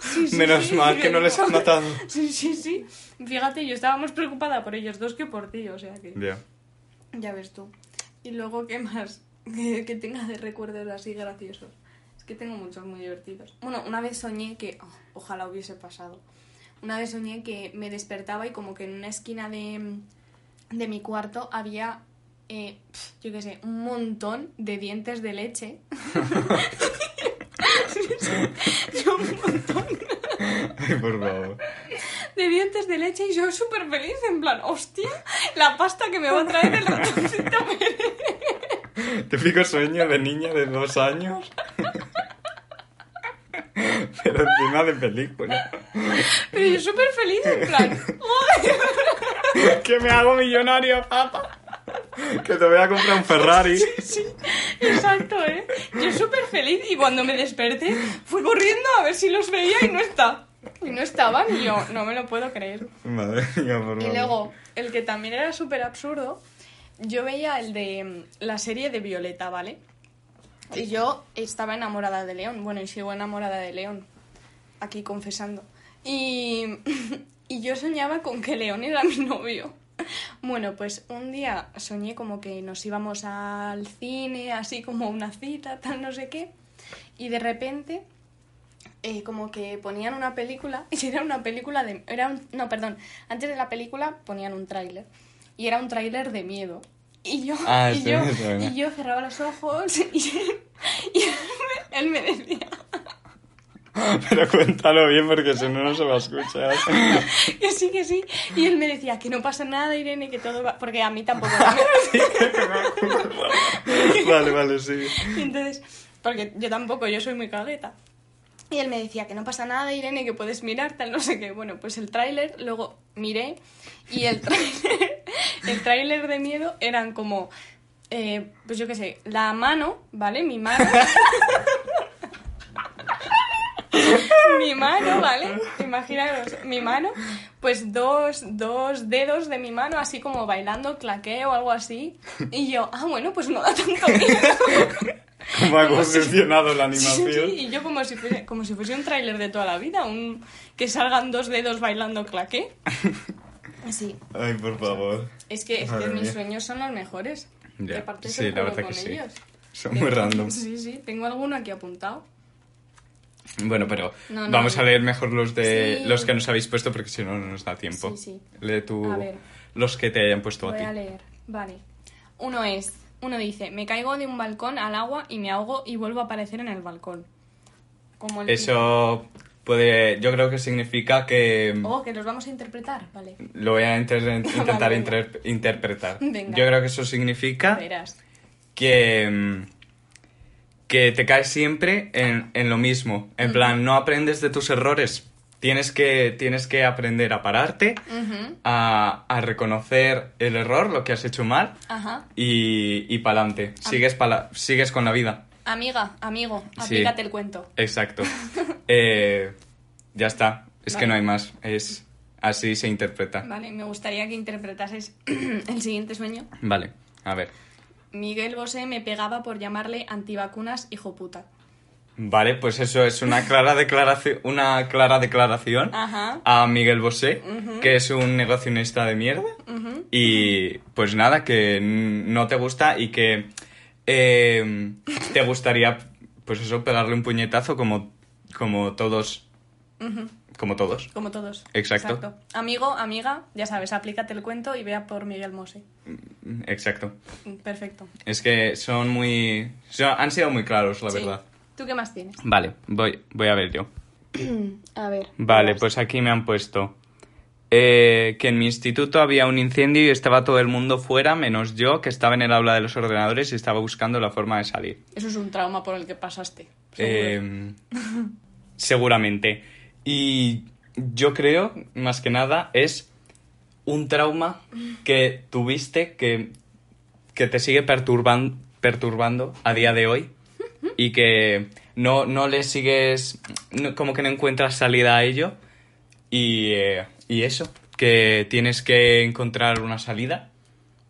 sí, menos mal que no les han matado. Sí, sí, sí. Fíjate, yo estaba más preocupada por ellos dos que por ti, o sea que... Ya. Ya ves tú. Y luego, ¿qué más? Que, que tenga de recuerdos así graciosos. Es que tengo muchos muy divertidos. Bueno, una vez soñé que... oh, ojalá hubiese pasado. Una vez soñé que me despertaba y como que en una esquina de, de mi cuarto había, eh, yo qué sé, un montón de dientes de leche. <laughs> Yo un montón Ay, por favor. de dientes de leche y yo súper feliz, en plan, hostia, la pasta que me va a traer el <laughs> ratoncito Pérez. Típico sueño de niña de dos años. Pero encima de película. Pero yo súper feliz, en plan. Que me hago millonario, papá. Que te voy a comprar un Ferrari. Sí, exacto, ¿eh? Yo súper feliz y cuando me desperté fui corriendo a ver si los veía y no está. Y no estaban y yo no me lo puedo creer. Madre mía, por Y luego, el que también era súper absurdo, yo veía el de mm, la serie de Violeta, ¿vale? Y yo estaba enamorada de León, bueno, y sigo enamorada de León, aquí confesando. Y, <laughs> y yo soñaba con que León era mi novio. <laughs> Bueno, pues un día soñé como que nos íbamos al cine, así como una cita, tal, no sé qué. Y de repente, eh, como que ponían una película, y <laughs> era una película de... Era un- no, perdón, antes de la película ponían un tráiler. Y era un tráiler de miedo. Y yo, Ah, y, sí, yo, y yo cerraba los ojos y, <laughs> y él, me, él me decía... <laughs> Pero cuéntalo bien porque si no, no se va a escuchar. <laughs> Que sí, que sí. Y él me decía que no pasa nada, Irene, que todo va... Porque a mí tampoco. Vale, vale, sí. Y entonces, porque yo tampoco, yo soy muy cagueta. Y él me decía que no pasa nada, Irene, que puedes mirar, tal, no sé qué. Bueno, pues el tráiler, luego miré y el tráiler, el tráiler de miedo eran como, eh, pues yo qué sé, la mano, ¿vale? Mi mano. <laughs> mi mano, ¿vale? Imaginaros, mi mano, pues dos, dos dedos de mi mano así como bailando claqué o algo así. Y yo, ah, bueno, pues no da tanto miedo. <laughs> ¿Cómo ha concepcionado la Sí, animación? sí, y yo como si fuese, como si fuese un tráiler de toda la vida, un que salgan dos dedos bailando claqué. Sí, Ay, por favor. es que, es que Madre mis mía. sueños son los mejores. Ya, Y aparte sí, la verdad con que sí. ellos. Son muy random. Sí, sí, tengo alguno aquí apuntado. Bueno, pero No, no, vamos no. a leer mejor los de Sí. los que nos habéis puesto porque si no no nos da tiempo. Sí, sí. Lee tú A ver. los que te hayan puesto a Voy ti. a leer, vale. Uno es, uno dice, me caigo de un balcón al agua y me ahogo y vuelvo a aparecer en el balcón. Como el Eso puede, yo creo que significa que Oh, que los vamos a interpretar, vale. lo voy a inter- <laughs> intentar Vale, venga. inter- interpretar. Venga. Yo creo que eso significa Verás. que mm, que te caes siempre en, en lo mismo. En plan, no aprendes de tus errores. Tienes que, tienes que aprender a pararte, a, a reconocer el error, lo que has hecho mal, Ajá. y, y pa'lante. Sigues, pala- sigues con la vida. Amiga, amigo, Sí. aplícate el cuento. Exacto. <laughs> Eh, ya está. Es que no hay más. Es así se interpreta. Vale, me gustaría que interpretases <clears throat> el siguiente sueño. Vale, a ver. Miguel Bosé me pegaba por llamarle antivacunas hijo puta. Vale, pues eso es una clara declaración, una clara declaración Ajá. a Miguel Bosé, que es un negacionista de mierda. Y pues nada, que no te gusta y que eh, te gustaría, pues eso, pegarle un puñetazo como, como todos. Como todos. Como todos. Exacto. Amigo, amiga, ya sabes, aplícate el cuento y vea por Miguel Bosé. Exacto. Perfecto. Es que son muy. son- han sido muy claros, la Sí. verdad. ¿Tú qué más tienes? Vale, voy, voy a ver yo. <clears throat> A ver. Vale, pues aquí me han puesto eh, que en mi instituto había un incendio y estaba todo el mundo fuera, menos yo, que estaba en el aula de los ordenadores y estaba buscando la forma de salir. Eso es un trauma por el que pasaste. Eh, seguramente. Y yo creo, más que nada, es un trauma que tuviste que, que te sigue perturban- perturbando a día de hoy y que no, no le sigues, no- como que no encuentras salida a ello y, eh, y eso, que tienes que encontrar una salida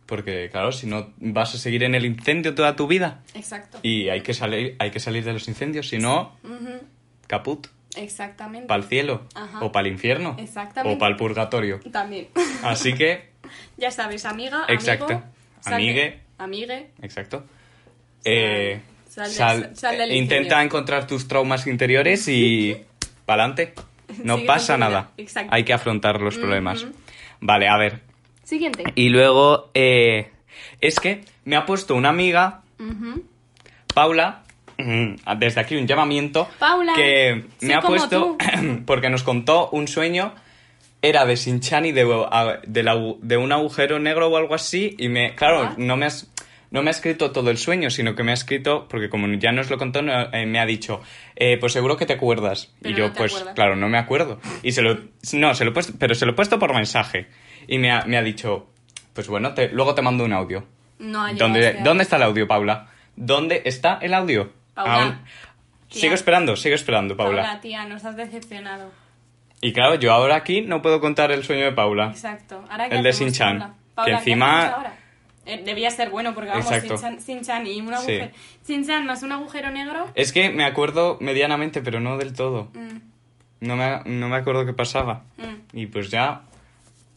porque claro, si no vas a seguir en el incendio toda tu vida Exacto. y hay que salir, hay que salir de los incendios, si no, caput, Exactamente. para el cielo Ajá. o para el infierno Exactamente. o para el purgatorio. También. Así que, <laughs> ya sabes, amiga, Exacto. amigo, Amigue. Amigue. exacto. Eh, sal sal- eh, intenta encontrar tus traumas interiores y <laughs> pa'lante. <laughs> No Sigue pasa nada. Exacto. Hay que afrontar los problemas. Vale, a ver. Siguiente. Y luego, eh, es que me ha puesto una amiga. Paula, mm, desde aquí un llamamiento, Paula, que me ha puesto, <clears throat> porque nos contó un sueño, era de Sinchan y de, de, la- de un agujero negro o algo así, y me, claro, no me, has, no me ha escrito todo el sueño, sino que me ha escrito, porque como ya nos lo contó, no- eh, me ha dicho, eh, pues seguro que te acuerdas. Pero y yo, no pues, acuerdas. claro, no me acuerdo. Y se lo, no, se lo he puesto, pero se lo he puesto por mensaje. Y me ha, me ha dicho, pues bueno, te- luego te mando un audio. No ha ¿Dónde, ¿Dónde está el audio, Paula? ¿Dónde está el audio? Paula, Aún-. Sigo esperando, sigo esperando, Paula. Paula, tía, nos has decepcionado. Y claro, yo ahora aquí no puedo contar el sueño de Paula. Exacto. Ahora, ¿qué El de Paula? que Paula, ¿qué encima-? Eh, debía ser bueno porque vamos. Shin-chan y un Sí. agujero. Shin-chan más un agujero negro. Es que me acuerdo medianamente, pero no del todo. Mm, No me, no me acuerdo qué pasaba. mm. Y pues ya,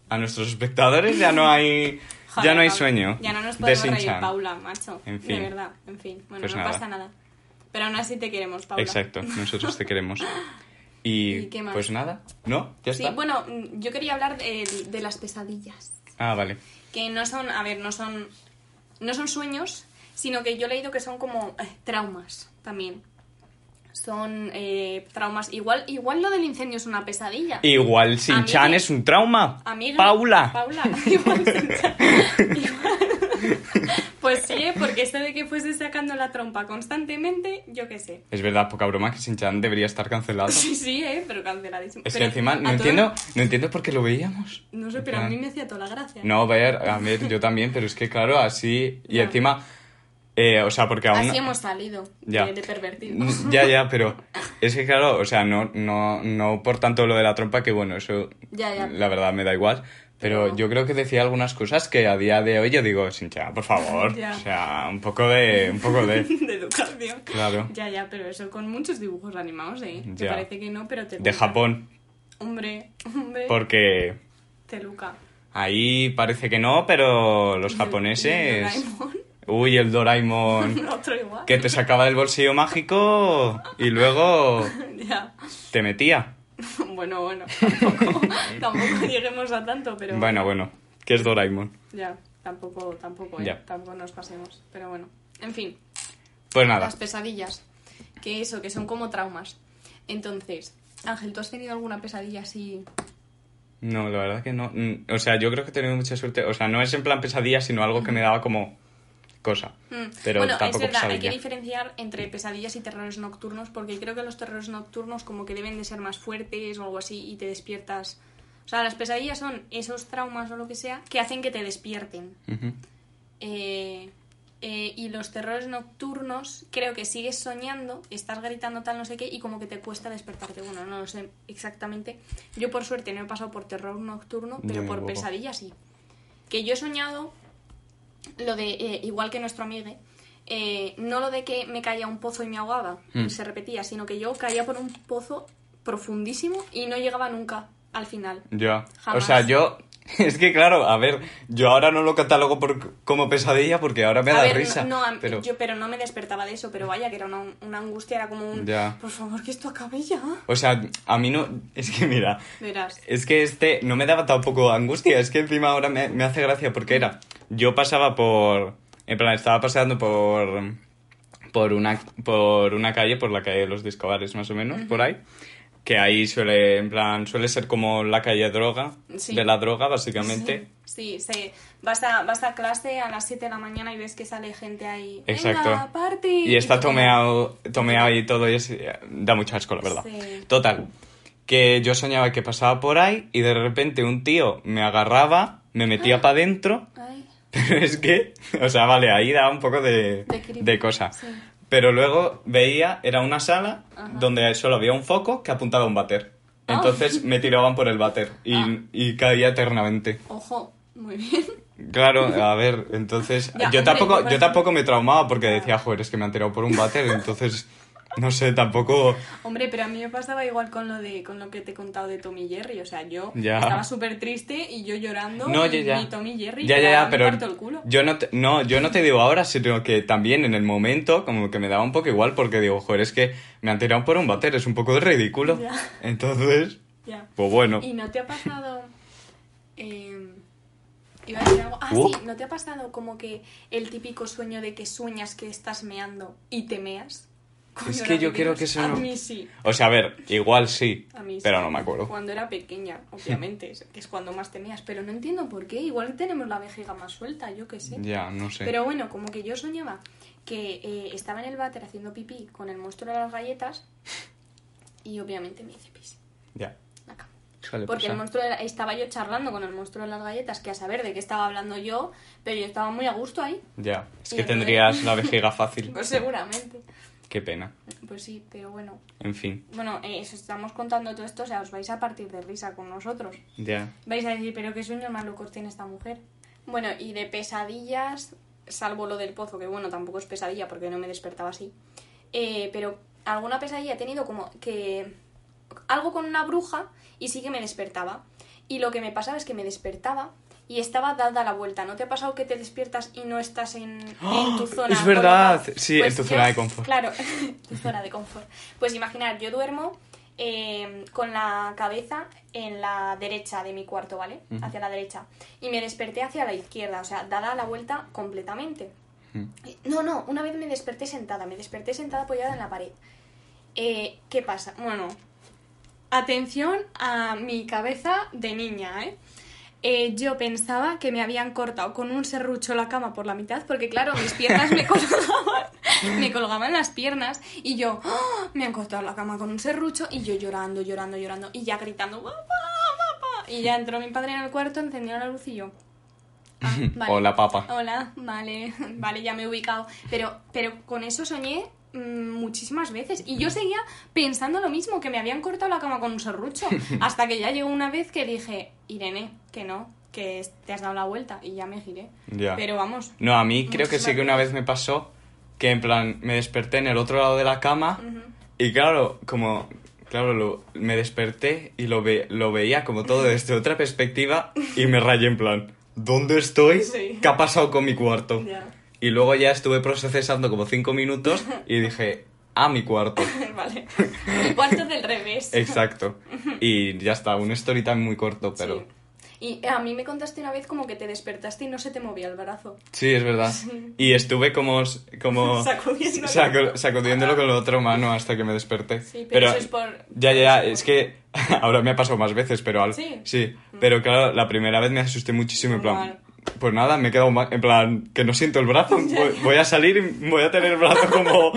a nuestros espectadores ya no hay, <laughs> Joder, ya no hay Paula. sueño. Ya no nos de podemos reír. Paula, macho. En De fin. verdad, en fin. Bueno, Pues no nada. pasa nada. Pero aún así te queremos, Paula. Exacto, nosotros te queremos. <laughs> Y, ¿Y qué más? pues nada, ¿no? ¿Ya Sí, está? bueno, mm, yo quería hablar de, de las pesadillas. Ah, vale. Que no son, a ver, no son, no son sueños, sino que yo he leído que son como eh, traumas también. Son eh, traumas. Igual, igual lo del incendio es una pesadilla. Igual Shin-chan Amigue. es un trauma. Amiga, Paula. Paula, <laughs> igual, igual. <laughs> <laughs> Pues sí, ¿eh? porque esto de que fuese sacando la trompa constantemente, yo qué sé. Es verdad, poca broma que Shin-chan debería estar cancelado. <laughs> Sí, sí, ¿eh? pero canceladísimo. Es que Pero encima a no todo- entiendo, no entiendo por qué lo veíamos. No sé, pero a mí me hacía toda la gracia. No, a ver, a ver, yo también, pero es que claro, así y Ya. encima, eh, o sea, porque aún Así hemos salido Ya. de, de pervertidos. ya, ya, pero <laughs> es que claro, o sea, no, no, no por tanto lo de la trompa que bueno, eso Ya, ya. la verdad me da igual. Pero yo creo que decía algunas cosas que a día de hoy yo digo, Sincha, por favor, <laughs> Ya. o sea, un poco de, un poco de, <laughs> de educación. Claro. Ya, ya, pero eso con muchos dibujos animados, ¿eh? Te parece que no, pero te de. Japón, Hombre, hombre. porque Te luca. ahí parece que no, pero los <laughs> el japoneses, Doraemon, uy, el Doraemon. Otro igual. que te sacaba del bolsillo mágico y luego Ya. te metía. <laughs> Bueno, bueno, tampoco, <laughs> tampoco lleguemos a tanto, pero... Bueno, bueno, que es Doraemon. Ya, tampoco, tampoco, ¿eh? Ya. Tampoco nos pasemos. Pero bueno, en fin, Pues nada, las pesadillas. Que eso, que son como traumas. Entonces, Ángel, ¿tú has tenido alguna pesadilla así? no, la verdad que no. Mm, O sea, yo creo que he tenido mucha suerte. O sea, no es en plan pesadilla, sino algo que me daba como cosa. Mm. Pero bueno, es tampoco verdad, hay que diferenciar entre pesadillas y terrores nocturnos, porque creo que los terrores nocturnos como que deben de ser más fuertes o algo así y te despiertas. O sea, las pesadillas son esos traumas o lo que sea que hacen que te despierten. Eh, eh, y los terrores nocturnos, creo que sigues soñando, estás gritando tal no sé qué y como que te cuesta despertarte. Bueno, no lo sé exactamente. Yo por suerte no he pasado por terror nocturno, pero por tampoco. pesadilla sí. Que yo he soñado lo de, eh, igual que nuestro amigo, eh, no lo de que me caía un pozo y me ahogaba, Mm. se repetía, sino que yo caía por un pozo profundísimo y no llegaba nunca al final. Ya. O Jamás. sea, yo. <laughs> Es que claro, a ver, yo ahora no lo catalogo por, como pesadilla porque ahora me A da ver, risa. No, pero... yo, pero no me despertaba de eso, pero vaya que era una, una angustia, era como un... Ya. Por favor, que esto acabe ya. O sea, a mí no. Es que mira, Verás. Es que este no me daba tampoco angustia, es que encima ahora me, me hace gracia porque era, yo pasaba por, en plan, estaba paseando por, por una, por una calle, por la calle de los Discobares más o menos, por ahí, que ahí suele, en plan, suele ser como la calle droga, Sí. de la droga básicamente. Sí, sí. Vas a, vas a clase a las 7 de la mañana y ves que sale gente ahí. Exacto. Venga, party. Y está tomeado, tomeado y todo, y es- da mucho asco, la verdad. Sí. Total, que yo soñaba que pasaba por ahí y de repente un tío me agarraba, me metía para adentro <laughs> Pero es que, o sea, vale, ahí da un poco de, De de cosa. sí. Pero luego veía, era una sala Ajá. donde solo había un foco que apuntaba a un váter. Ah. Entonces me tiraban por el váter y, Ah. y caía eternamente. ojo, muy bien. Claro, a ver, entonces Ya, yo tampoco, yo, tampoco me traumaba porque Ya. decía, joder, es que me han tirado por un váter, entonces no sé, tampoco Hombre, pero a mí me pasaba igual con lo de con lo que te he contado de Tommy Jerry. O sea, yo Ya. estaba súper triste y yo llorando. No, y, ya, ya. y Tommy Jerry. Ya, ya, ya, me pero el culo. yo no te, no, yo no te digo ahora, sino que también en el momento como que me daba un poco igual porque digo, joder, es que me han tirado por un váter, es un poco de ridículo. Ya. Entonces, Ya. pues bueno. ¿Y no te ha pasado eh, Iba a decir algo. Ah, Uh. sí, ¿no te ha pasado como que el típico sueño de que sueñas que estás meando y te meas? Es que yo creo que eso A no- mí sí. O sea, a ver, igual sí, A mí sí. pero no me acuerdo. Cuando era pequeña, <laughs> obviamente, que es cuando más te meas. Pero no entiendo por qué. Igual tenemos la vejiga más suelta, yo qué sé. Ya, no sé. Pero bueno, como que yo soñaba que eh, estaba en el váter haciendo pipí con el monstruo de las galletas y obviamente me hice pis. Ya. La Porque el pasar. monstruo de- estaba yo charlando con el monstruo de las galletas, que a saber de qué estaba hablando yo, pero yo estaba muy a gusto ahí. Ya, es Y que tendrías la vejiga fácil. <laughs> Pues seguramente. Qué pena. Pues sí, pero bueno. En fin, Bueno, eh, os estamos contando todo esto, o sea, os vais a partir de risa con nosotros. ya. Vais a decir, pero qué sueños más locos tiene esta mujer. Bueno, y de pesadillas, salvo lo del pozo, que bueno, tampoco es pesadilla porque no me despertaba así. Eh, pero alguna pesadilla he tenido como que algo con una bruja y sí que me despertaba. Y lo que me pasaba es que me despertaba y estaba dada la vuelta. ¿No te ha pasado que te despiertas y no estás en, en tu zona? ¡Es verdad! Sí, en tu zona de confort. Claro, <laughs> tu zona de confort. Pues imaginar, yo duermo eh, con la cabeza en la derecha de mi cuarto, ¿vale? Hacia la derecha. Y me desperté hacia la izquierda, o sea, dada la vuelta completamente. No, no, una vez me desperté sentada, me desperté sentada apoyada en la pared. Eh, ¿Qué pasa? Bueno, atención a mi cabeza de niña, ¿eh? Eh, yo pensaba que me habían cortado con un serrucho la cama por la mitad, porque claro, mis piernas me <laughs> colgaban, me colgaban las piernas, y yo, ¡ah! me han cortado la cama con un serrucho, y yo llorando, llorando, llorando, y ya gritando, papá, papá. Y ya entró mi padre en el cuarto, encendió la luz y yo. "Ah, <laughs> vale". Hola, papa. Hola, vale, <laughs> vale, ya me he ubicado. Pero, pero con eso soñé muchísimas veces. Y yo seguía pensando lo mismo, que me habían cortado la cama con un serrucho. <laughs> Hasta que ya llegó una vez que dije, Irene, que no, que te has dado la vuelta. Y ya me giré. Ya. Pero vamos. No, a mí creo que sí que una vez me pasó que en plan me desperté en el otro lado de la cama y claro, como claro, lo- me desperté y lo, ve, lo veía como todo <laughs> desde otra perspectiva y me rayé en plan, ¿dónde estoy? Sí. ¿Qué ha pasado con mi cuarto? Ya. Y luego ya estuve procesando como cinco minutos y dije, a mi cuarto. <laughs> vale. El cuarto del revés. Exacto. Y ya está, un story time muy corto, pero... Sí. Y a mí me contaste una vez como que te despertaste y no se te movía el brazo. Sí, es verdad. Y estuve como... como <laughs> Sacudiéndolo. sacudiéndolo con la otra mano hasta que me desperté. Sí, pero eso es por- Ya, ya, ya, es que <laughs> ahora me ha pasado más veces, pero... Al... Sí. pero claro, la primera vez me asusté muchísimo, en plan... Pues nada, me he quedado en plan que no siento el brazo. <laughs> Voy, voy a salir y voy a tener el brazo como...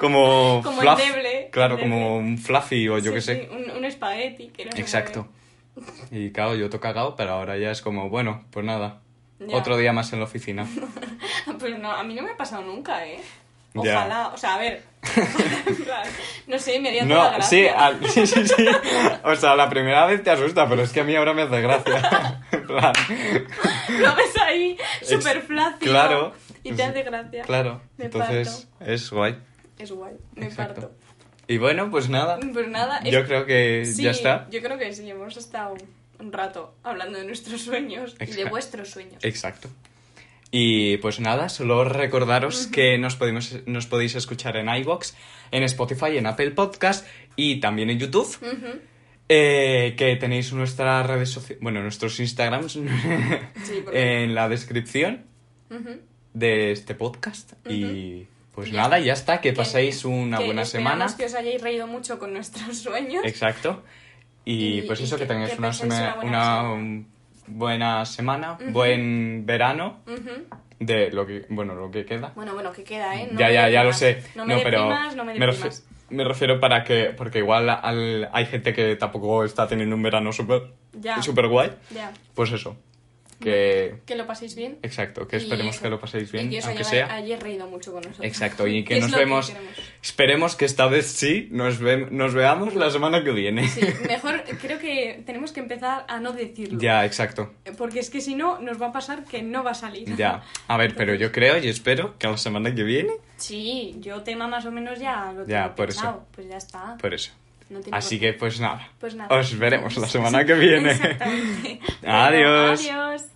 Como, Como fluff. endeble, Claro, endeble. como un fluffy o yo Sí, qué sé. sí, un, un espagueti que no Exacto. Y claro, yo to cagado, pero ahora ya es como, bueno, pues nada. Ya. Otro día más en la oficina. <laughs> Pues no, a mí no me ha pasado nunca, ¿eh? Ya. Ojalá, o sea, a ver. <laughs> no sé, me haría toda No, gracia. sí, al- sí, sí, sí. O sea, la primera vez te asusta, pero es que a mí ahora me hace gracia. Plan, <laughs> Lo ves ahí, súper flácido. claro. Y te hace gracia. claro. Me Entonces, es guay. parto. Es guay, me Exacto. parto. Y bueno, pues nada. Pues nada, es- Yo creo que Sí, ya está. Yo creo que sí, hemos estado un rato hablando de nuestros sueños y de vuestros sueños. Exacto. Y pues nada, solo recordaros que nos, podemos, nos podéis escuchar en iVoox, en Spotify, en Apple Podcast y también en YouTube. Ujú. Eh, que tenéis nuestras redes sociales, bueno, nuestros Instagrams <laughs> en la descripción de este podcast. Y pues Ya. nada, ya está, que Que- paséis una que buena semana. que os hayáis reído mucho con nuestros sueños. Exacto. Y, Y- pues y eso, que, que- tengáis una, una buena una, buena semana, buen verano de lo que, bueno, lo que queda. Bueno, bueno, que queda, ¿eh? No ya, me ya, ya lo sé. No me pero deprimas, no me deprimas. Me refiero para que, porque igual al- hay gente que tampoco está teniendo un verano súper Ya. súper guay. Pues eso, que... Que lo paséis bien. Exacto, que esperemos que lo paséis bien, Y que aunque sea. hayáis reído mucho con nosotros. Exacto, y <laughs> que nos vemos. queremos. esperemos que esta vez sí nos, ve- nos veamos la semana que viene. Sí, mejor creo que tenemos que empezar a no decirlo. ya, exacto. Porque es que si no, nos va a pasar que no va a salir. Ya. A ver, <laughs> pero yo creo y espero que la semana que viene. Sí, yo tema más o menos ya lo tengo Ya, por eso. pensado. Pues ya está. Por eso. No Así que pues nada. Pues nada. Os veremos la <laughs> semana que viene. <laughs> Adiós. Adiós.